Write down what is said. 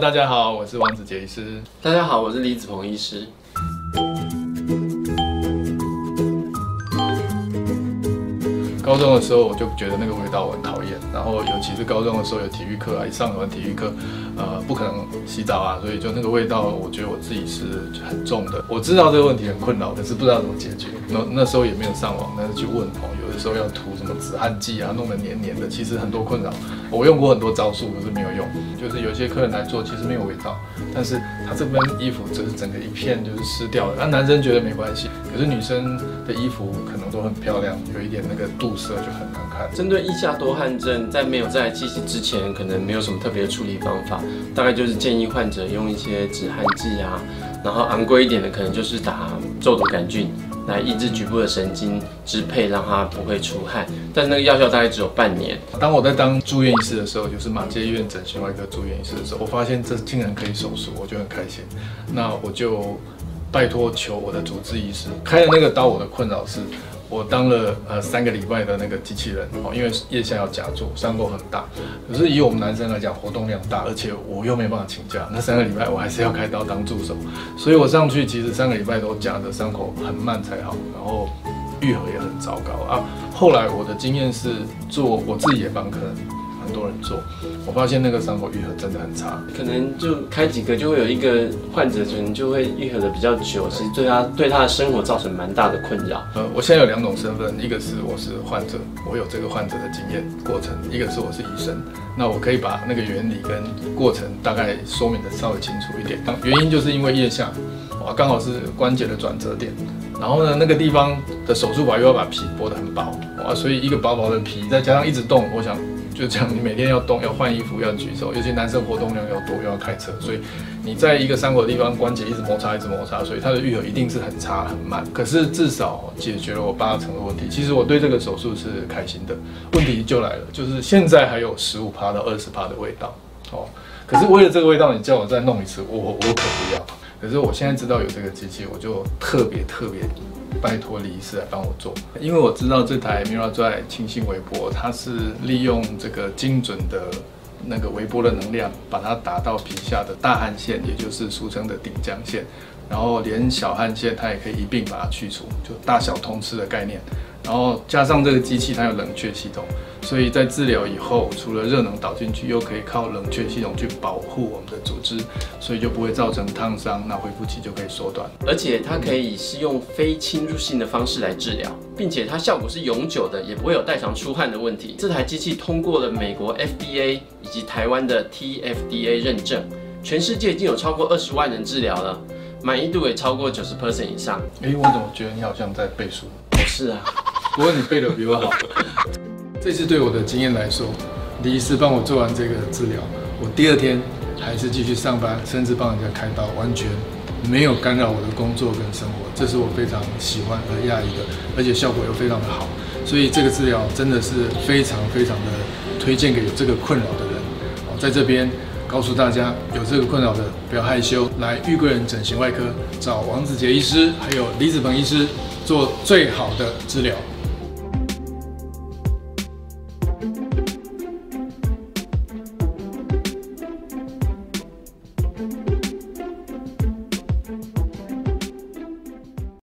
大家好，我是王子杰医师。大家好，我是李子鹏医师。高中的时候我就觉得那个味道我很讨厌，然后尤其是高中的时候有体育课啊，一上完体育课，呃，不可能洗澡啊，所以就那个味道，我觉得我自己是很重的。我知道这个问题很困扰，可是不知道怎么解决。那那时候也没有上网，但是去问哦，有的时候要涂什么止汗剂啊，弄得黏黏的，其实很多困扰。我用过很多招数，可是没有用。就是有些客人来做，其实没有味道，但是他这边衣服就是整个一片就是湿掉了。那男生觉得没关系，可是女生的衣服可能都很漂亮，有一点那个度。色就很难看。针对腋下多汗症，在没有在机器之前，可能没有什么特别的处理方法，大概就是建议患者用一些止汗剂啊，然后昂贵一点的，可能就是打皱毒杆菌来抑制局部的神经支配，让它不会出汗。但那个药效大概只有半年。当我在当住院医师的时候，就是马街医院整形外科住院医师的时候，我发现这竟然可以手术，我就很开心。那我就拜托求我的主治医师开了那个刀，我的困扰是。我当了呃三个礼拜的那个机器人哦，因为腋下要夹住，伤口很大。可是以我们男生来讲，活动量大，而且我又没办法请假，那三个礼拜我还是要开刀当助手，所以我上去其实三个礼拜都夹的，伤口很慢才好，然后愈合也很糟糕啊。后来我的经验是做我自己也帮客人。很多人做，我发现那个伤口愈合真的很差，可能就开几个就会有一个患者可能就会愈合的比较久，其实对他对他的生活造成蛮大的困扰。呃，我现在有两种身份，一个是我是患者，我有这个患者的经验过程；一个是我是医生，那我可以把那个原理跟过程大概说明的稍微清楚一点。原因就是因为腋下，哇，刚好是关节的转折点，然后呢，那个地方的手术法又要把皮剥得很薄，哇，所以一个薄薄的皮再加上一直动，我想。就这样，你每天要动，要换衣服，要举手，尤其男生活动量要多，又要开车，所以你在一个伤口的地方关节一直摩擦，一直摩擦，所以它的愈合一定是很差很慢。可是至少解决了我八成的问题。其实我对这个手术是开心的。问题就来了，就是现在还有十五趴到二十趴的味道哦。可是为了这个味道，你叫我再弄一次，我我可不要。可是我现在知道有这个机器，我就特别特别。拜托李医师来帮我做，因为我知道这台 Miradry 清新微波，它是利用这个精准的那个微波的能量，把它打到皮下的大汗腺，也就是俗称的顶浆腺，然后连小汗腺它也可以一并把它去除，就大小通吃的概念。然后加上这个机器，它有冷却系统，所以在治疗以后，除了热能导进去，又可以靠冷却系统去保护我们的组织，所以就不会造成烫伤，那恢复期就可以缩短。而且它可以是用非侵入性的方式来治疗，并且它效果是永久的，也不会有代偿出汗的问题。这台机器通过了美国 FDA 以及台湾的 TFDA 认证，全世界已经有超过二十万人治疗了，满意度也超过九十 percent 以上。哎，我怎么觉得你好像在背书？是啊。不过你背的比我好。这次对我的经验来说，李医师帮我做完这个治疗，我第二天还是继续上班，甚至帮人家开刀，完全没有干扰我的工作跟生活。这是我非常喜欢和讶异的，而且效果又非常的好。所以这个治疗真的是非常非常的推荐给有这个困扰的人。好，在这边告诉大家，有这个困扰的不要害羞，来玉贵人整形外科找王子杰医师，还有李子鹏医师做最好的治疗。